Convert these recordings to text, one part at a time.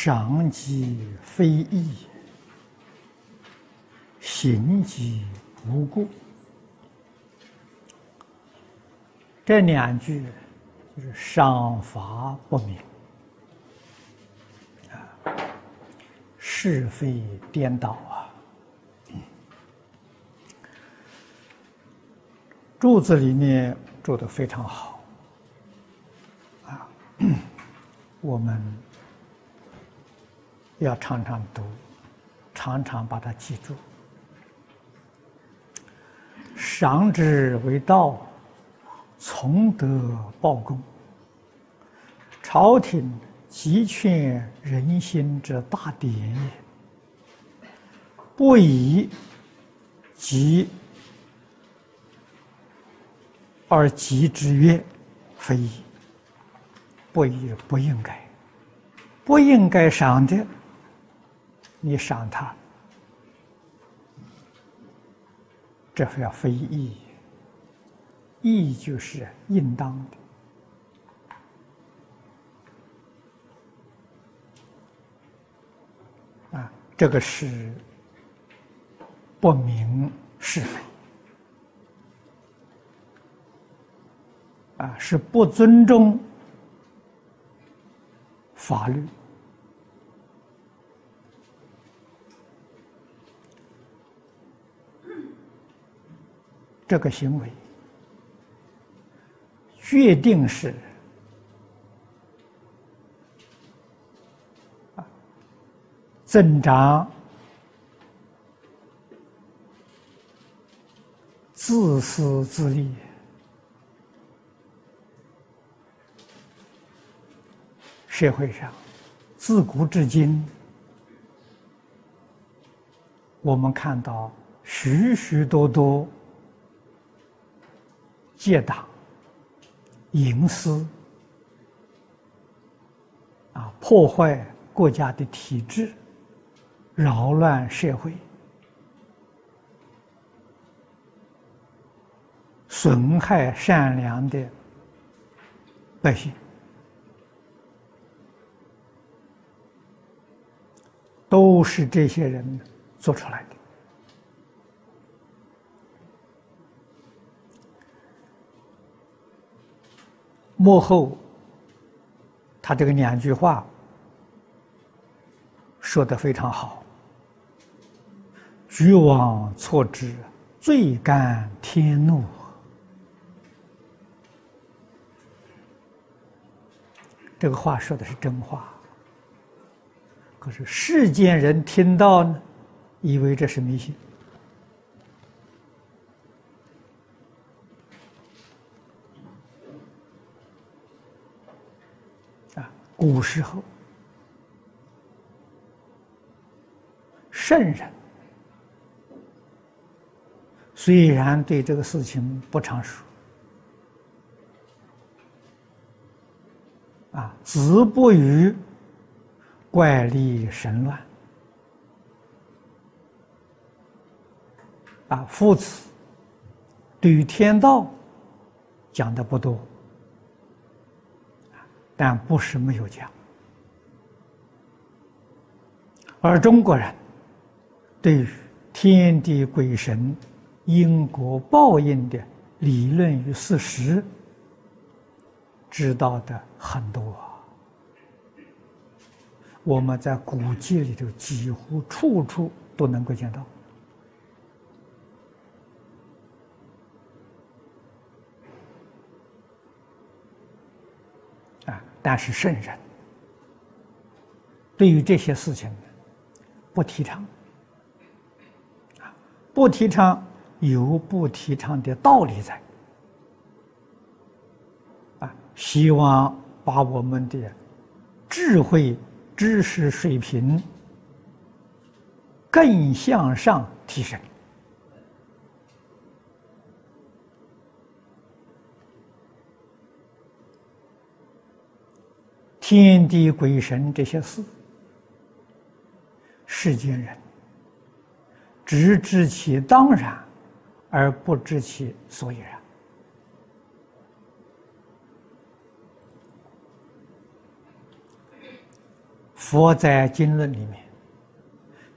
赏即非义，行即无过。这两句就是赏罚不明，啊，是非颠倒啊。柱子里面做的非常好，啊，我们要常常读，常常把它记住。赏之为道，从德报功。朝廷集劝人心之大典也，不以急。而急之曰：“非矣，不以不应该，不应该赏的，你赏他，这是要非义。义就是应当的啊，这个是不明是非。”啊，是不尊重法律，这个行为决定是啊增长自私自利。社会上，自古至今，我们看到许许多多戒党、营私啊，破坏国家的体制，扰乱社会，损害善良的百姓。都是这些人做出来的。幕后，他这个两句话说的非常好：“举往错之，罪甘天怒。”这个话说的是真话。可是世间人听到呢，以为这是迷信啊。古时候，圣人虽然对这个事情不常说啊，子不语。怪力神乱啊！夫子对于天道讲的不多，但不是没有讲。而中国人对于天地鬼神、因果报应的理论与事实，知道的很多。我们在古籍里头几乎处处都能够见到啊，但是圣人对于这些事情不提倡啊，不提倡有不提倡的道理在啊，希望把我们的智慧。知识水平更向上提升，天地鬼神这些事，世间人只知其当然，而不知其所以然。佛在经论里面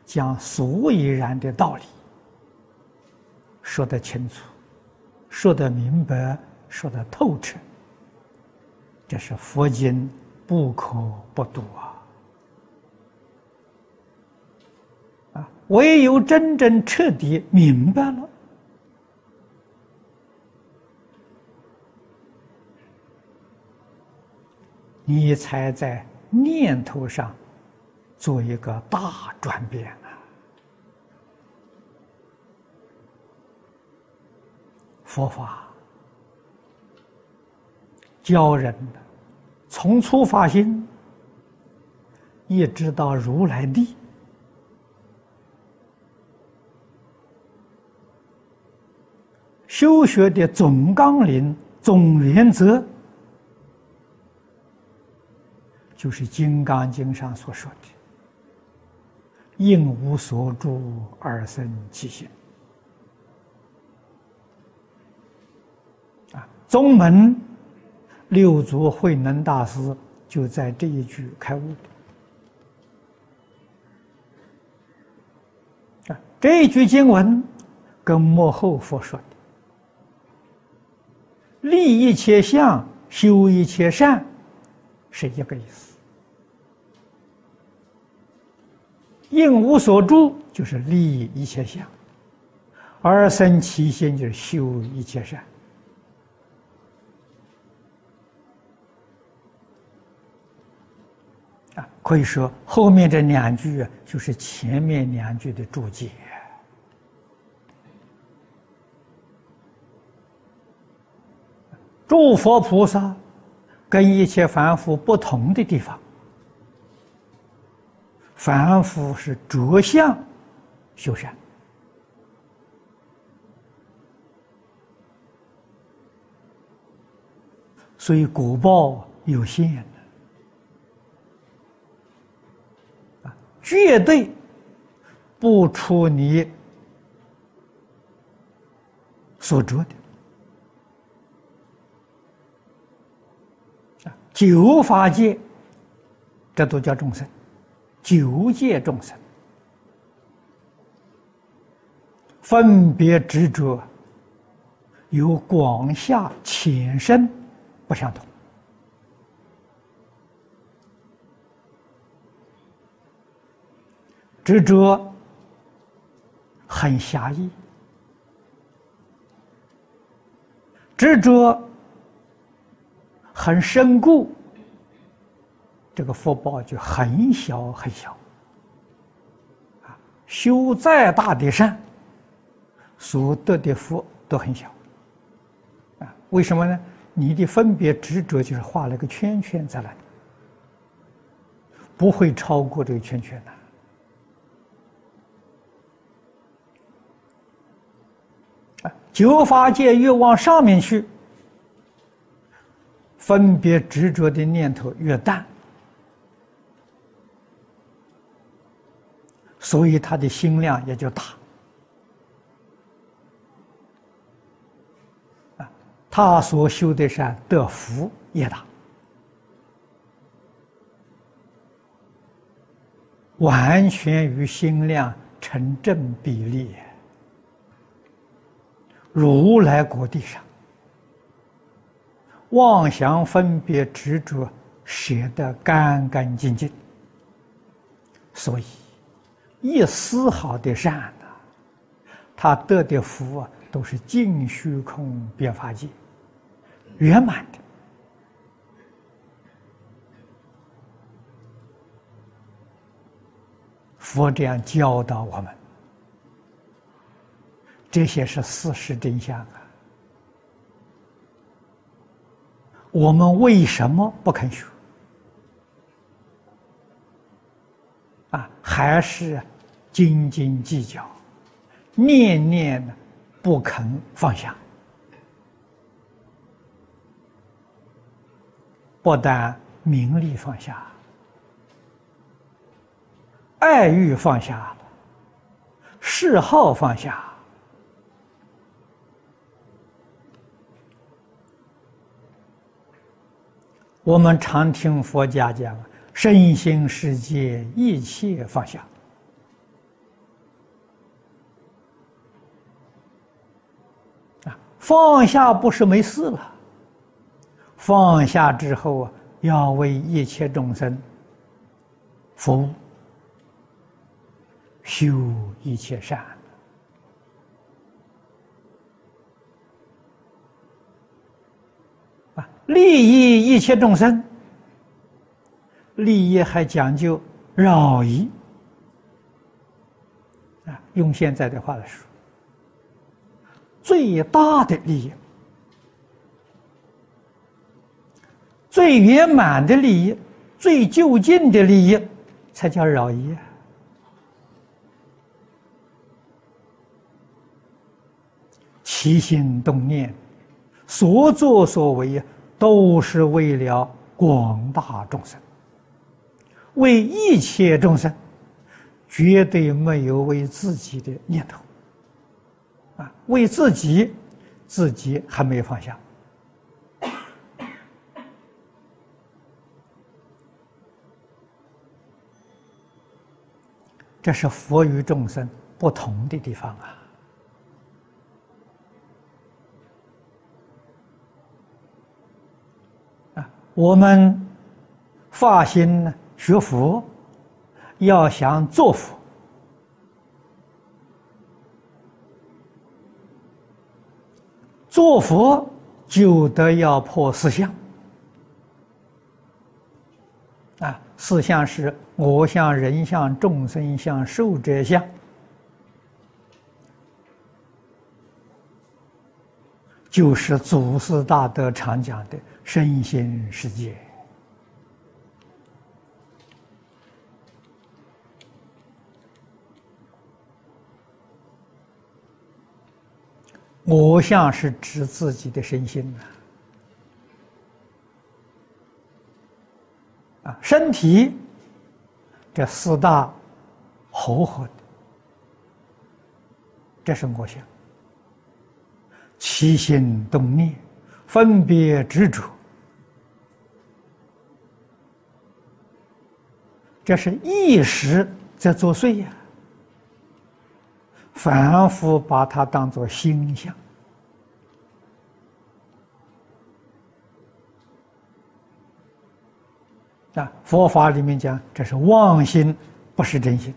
将所以然的道理说得清楚，说得明白，说得透彻，这是佛经不可不读啊！啊，唯有真正彻底明白了。你才在念头上做一个大转变啊！佛法教人的，从初发心一直到如来地，修学的总纲领、总原则。就是《金刚经》上所说的“应无所住而生其心”啊，宗门六祖慧能大师就在这一句开悟的啊，这一句经文跟幕后佛说的“立一切相，修一切善”是一个意思。应无所住，就是利益一切相；而生其心，就是修一切善。啊，可以说后面这两句啊，就是前面两句的注解。诸佛菩萨跟一切凡夫不同的地方。凡夫是着相修善，所以果报有限的啊，绝对不出你所着的啊，九法界，这都叫众生。九界众生分别执着，有广下浅深不相同。执着很狭义，执着很深固。这个福报就很小很小，啊，修再大的善，所得的福都很小，啊，为什么呢？你的分别执着就是画了个圈圈在那里，不会超过这个圈圈的。九法界越往上面去，分别执着的念头越淡。所以他的心量也就大，啊，他所修的善得福也大，完全与心量成正比例。如来国地上，妄想分别执着舍得干干净净，所以。一丝毫的善呢，他得的福啊，都是尽虚空变法界圆满的。佛这样教导我们，这些是事实真相啊。我们为什么不肯学？啊，还是？斤斤计较，念念不肯放下，不但名利放下，爱欲放下，嗜好放下。我们常听佛家讲，身心世界一切放下。啊，放下不是没事了。放下之后啊，要为一切众生服务，修一切善。啊，利益一切众生，利益还讲究饶益。啊，用现在的话来说，最大的利益。最圆满的利益，最就近的利益，才叫饶益。起心动念，所作所为，都是为了广大众生，为一切众生，绝对没有为自己的念头。啊，为自己，自己还没有放下。这是佛与众生不同的地方啊！啊，我们发心学佛，要想做佛，做佛就得要破四相。啊，四相是我相、人相、众生相、寿者相，就是祖师大德常讲的身心世界。我相是指自己的身心啊。啊，身体这四大合合的，这是我想。起心动念，分别执着，这是意识在作祟呀，反复把它当做心相。啊，佛法里面讲，这是妄心，不是真心。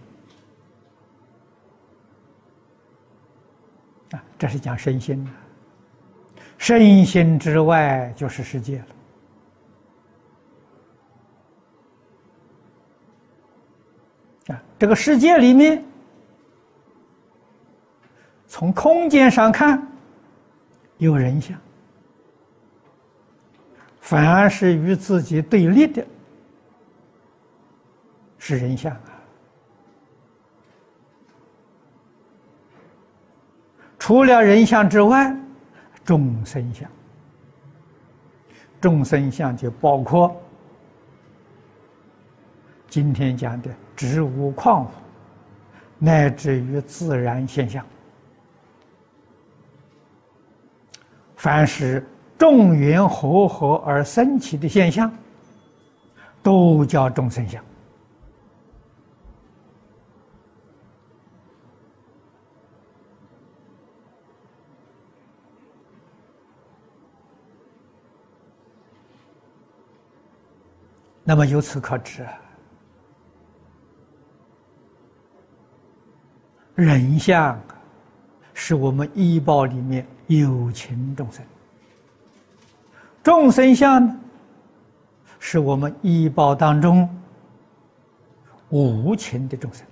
啊，这是讲身心的身心之外就是世界了。啊，这个世界里面，从空间上看，有人相，反而是与自己对立的。是人相啊！除了人相之外，众生相，众生相就包括今天讲的植物、矿物，乃至于自然现象。凡是众缘和合而生起的现象，都叫众生相。那么由此可知，人相是我们医报里面有情众生；众生相呢，是我们医报当中无情的众生。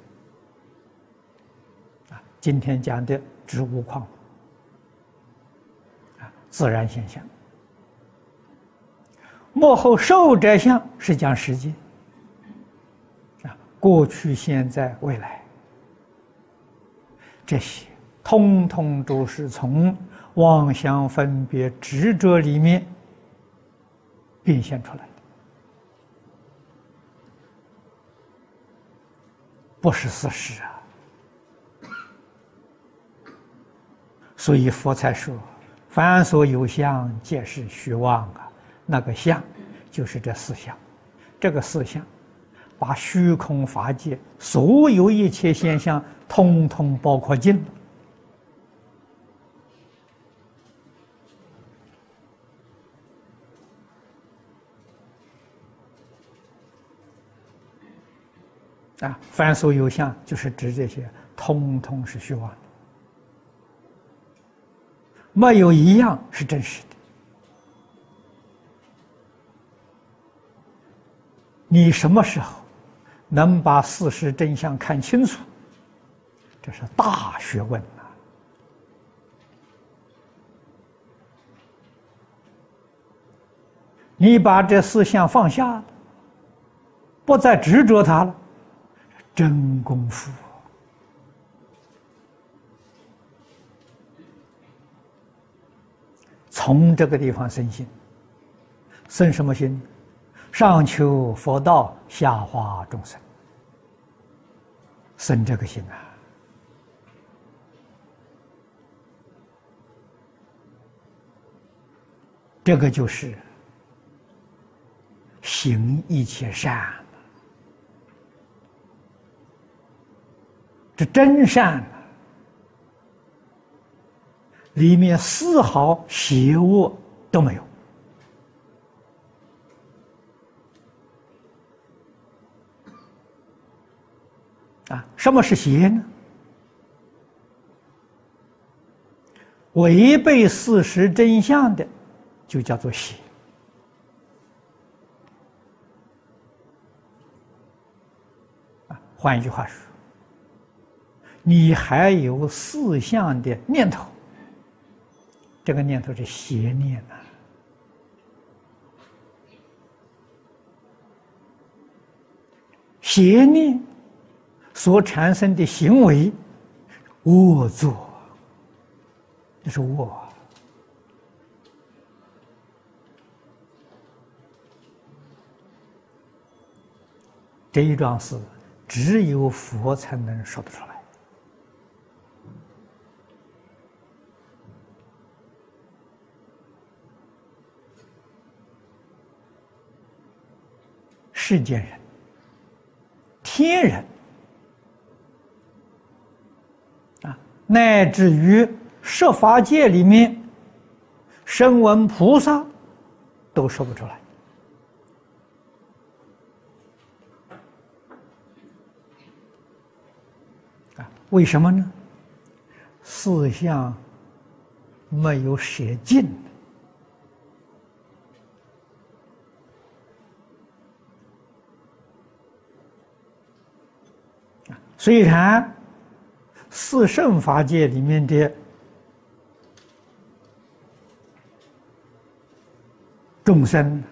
啊，今天讲的植物矿啊，自然现象。幕后受者相是讲时间啊，过去、现在、未来，这些通通都是从妄想、分别、执着里面变现出来的，不是事实啊。所以佛才说：“凡所有相，皆是虚妄啊。”那个相，就是这四相，这个四相把虚空法界所有一切现象，通通包括进了。啊，凡所有相，就是指这些，通通是虚妄的，没有一样是真实的。你什么时候能把事实真相看清楚？这是大学问呐！你把这四相放下了，不再执着它了。真功夫，从这个地方生心，生什么心？上求佛道，下化众生，生这个心啊！这个就是行一切善。这真善，里面丝毫邪恶都没有。啊，什么是邪呢？违背事实真相的，就叫做邪。啊，换一句话说。你还有四相的念头，这个念头是邪念呐。邪念所产生的行为，恶作，这是恶。这一桩事，只有佛才能说得出来。世间人、天人乃至于设法界里面声闻菩萨，都说不出来啊？为什么呢？四相没有舍尽。虽然四圣法界里面的众生，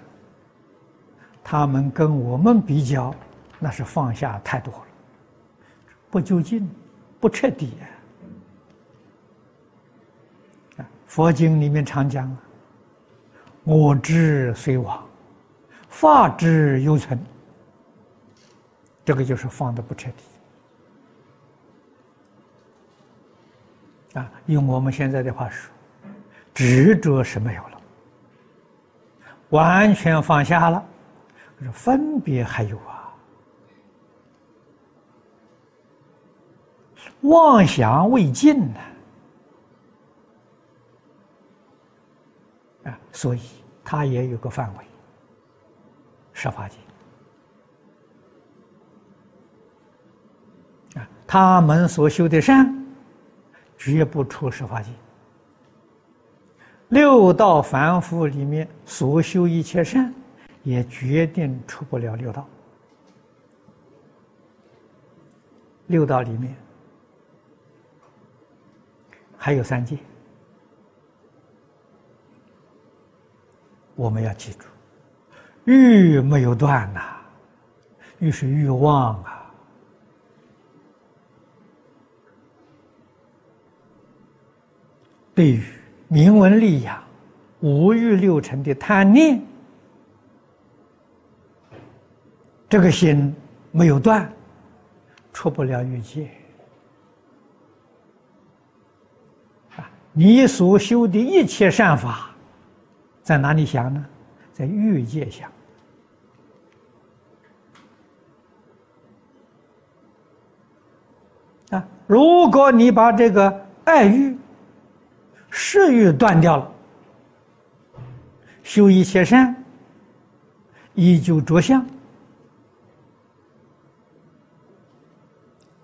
他们跟我们比较，那是放下太多了，不究竟，不彻底啊！佛经里面常讲：“我知虽亡，法知犹存。”这个就是放的不彻底。啊，用我们现在的话说，执着是没有了，完全放下了，可是分别还有啊，妄想未尽呢，啊，所以它也有个范围，十法界，啊，他们所修的善。绝不出十法界。六道凡夫里面所修一切善，也决定出不了六道。六道里面还有三界，我们要记住，欲没有断呐，欲是欲望啊。对于，明文力呀，五欲六尘的贪念。这个心没有断，出不了欲界。你所修的一切善法在哪里想呢？在欲界想。啊，如果你把这个爱欲。食欲断掉了，修一切善，依旧着相，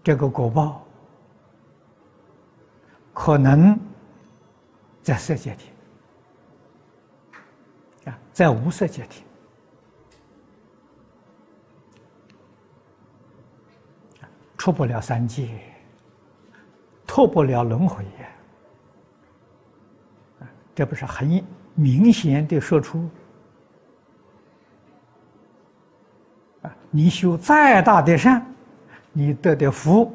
这个果报可能在色界天啊，在无色界天。出不了三界，脱不了轮回呀！这不是很明显的说出啊？你修再大的善，你得的福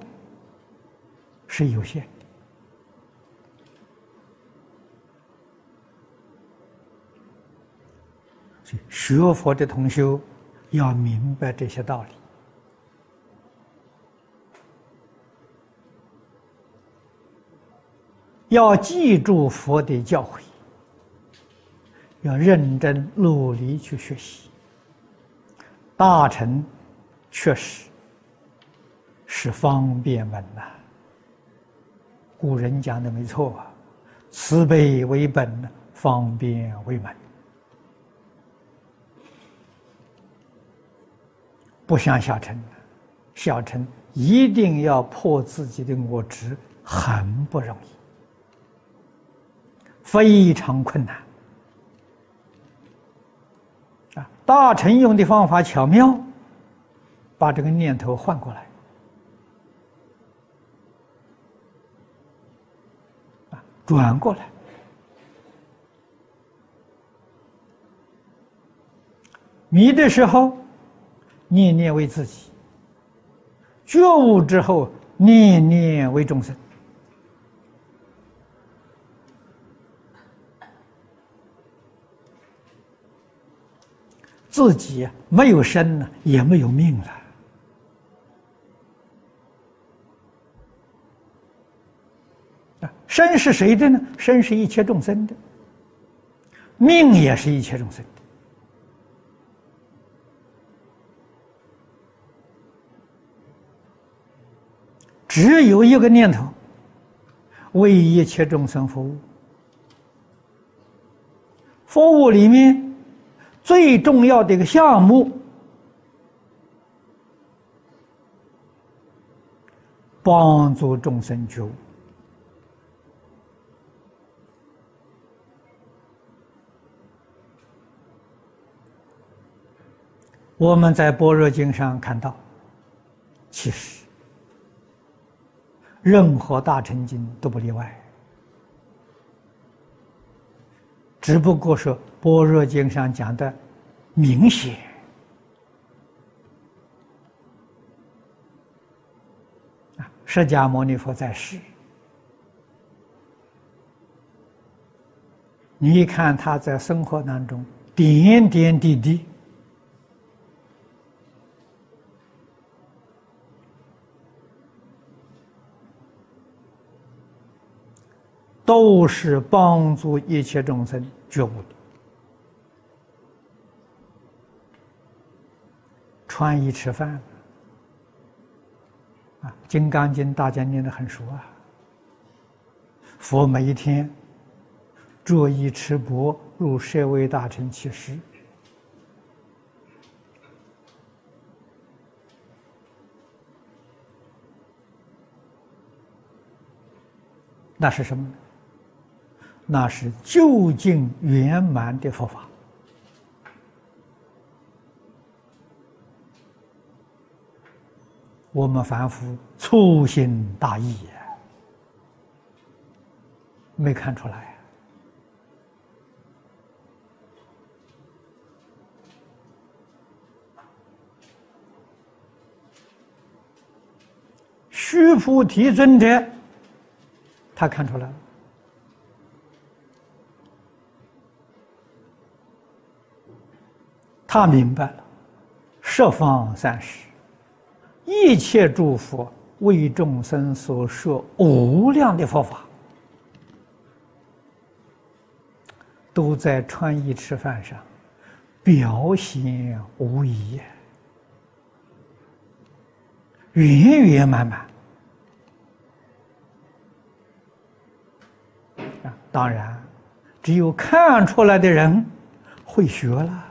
是有限的。学佛的同修要明白这些道理。要记住佛的教诲，要认真努力去学习。大乘确实是方便门呐，古人讲的没错啊，慈悲为本，方便为门。不像小乘，小乘一定要破自己的我执，很不容易。非常困难啊！大臣用的方法巧妙，把这个念头换过来，转过来。迷的时候，念念为自己；觉悟之后，念念为众生。自己没有身了，也没有命了。啊，生是谁的呢？身是一切众生的，命也是一切众生的。只有一个念头，为一切众生服务。服务里面。最重要的一个项目，帮助众生觉悟。我们在《般若经》上看到，其实任何大乘经都不例外。只不过是《般若经》上讲的明显，释迦牟尼佛在世，你看他在生活当中点点滴滴，都是帮助一切众生觉悟的。穿衣吃饭，啊，《金刚经》大家念得很熟啊。佛每一天着衣持钵，入舍卫大臣乞食，那是什么呢？那是究竟圆满的佛法。我们凡夫粗心大意，没看出来。须菩提尊者，他看出来了。他明白了，十方三世，一切诸佛为众生所说无量的佛法，都在穿衣吃饭上表心无疑，圆圆满满。啊，当然，只有看出来的人会学了。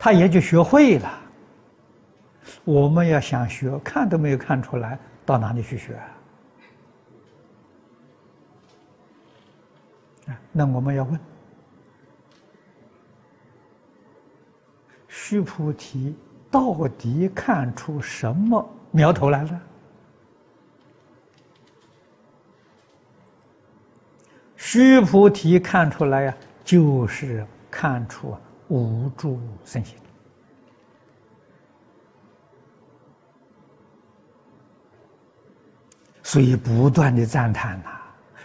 他也就学会了。我们要想学，看都没有看出来，到哪里去学啊？那我们要问：须菩提到底看出什么苗头来了？须菩提看出来呀，就是看出啊无助身心。所以不断的赞叹呐，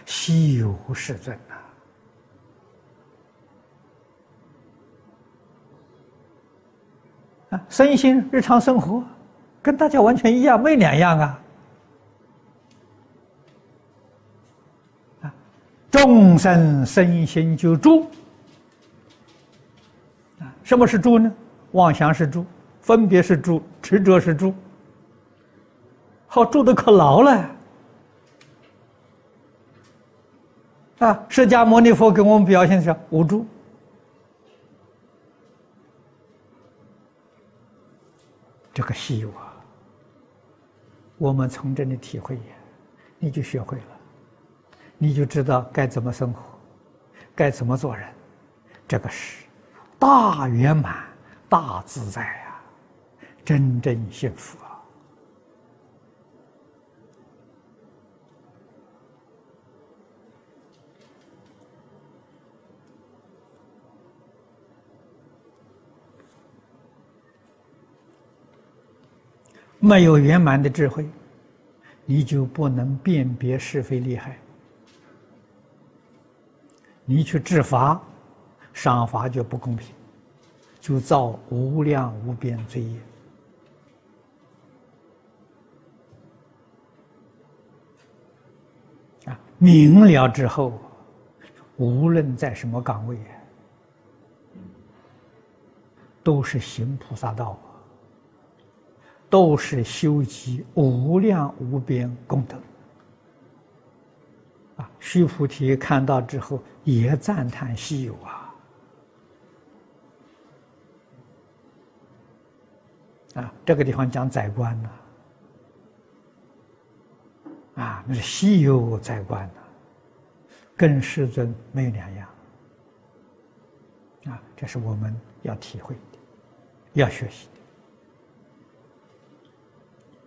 稀有世尊呐！啊，身心日常生活跟大家完全一样，没两样啊！啊，众生身心就住，什么是住呢？妄想是住，分别是住，执着是住，好住的可牢了。啊！释迦牟尼佛给我们表现的是无助，这个稀有啊！我们从这里体会，你就学会了，你就知道该怎么生活，该怎么做人，这个是大圆满、大自在啊！真正幸福啊。没有圆满的智慧，你就不能辨别是非利害。你去治法，赏罚就不公平，就造无量无边罪业。啊，明了之后，无论在什么岗位，都是行菩萨道。都是修集无量无边功德啊！须菩提看到之后也赞叹稀有啊！啊，这个地方讲宰官呢，啊，那是西游宰官呐，跟世尊没有两样啊！这是我们要体会的，要学习。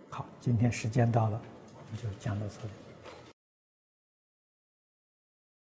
好，今天时间到了，我们就讲到这里。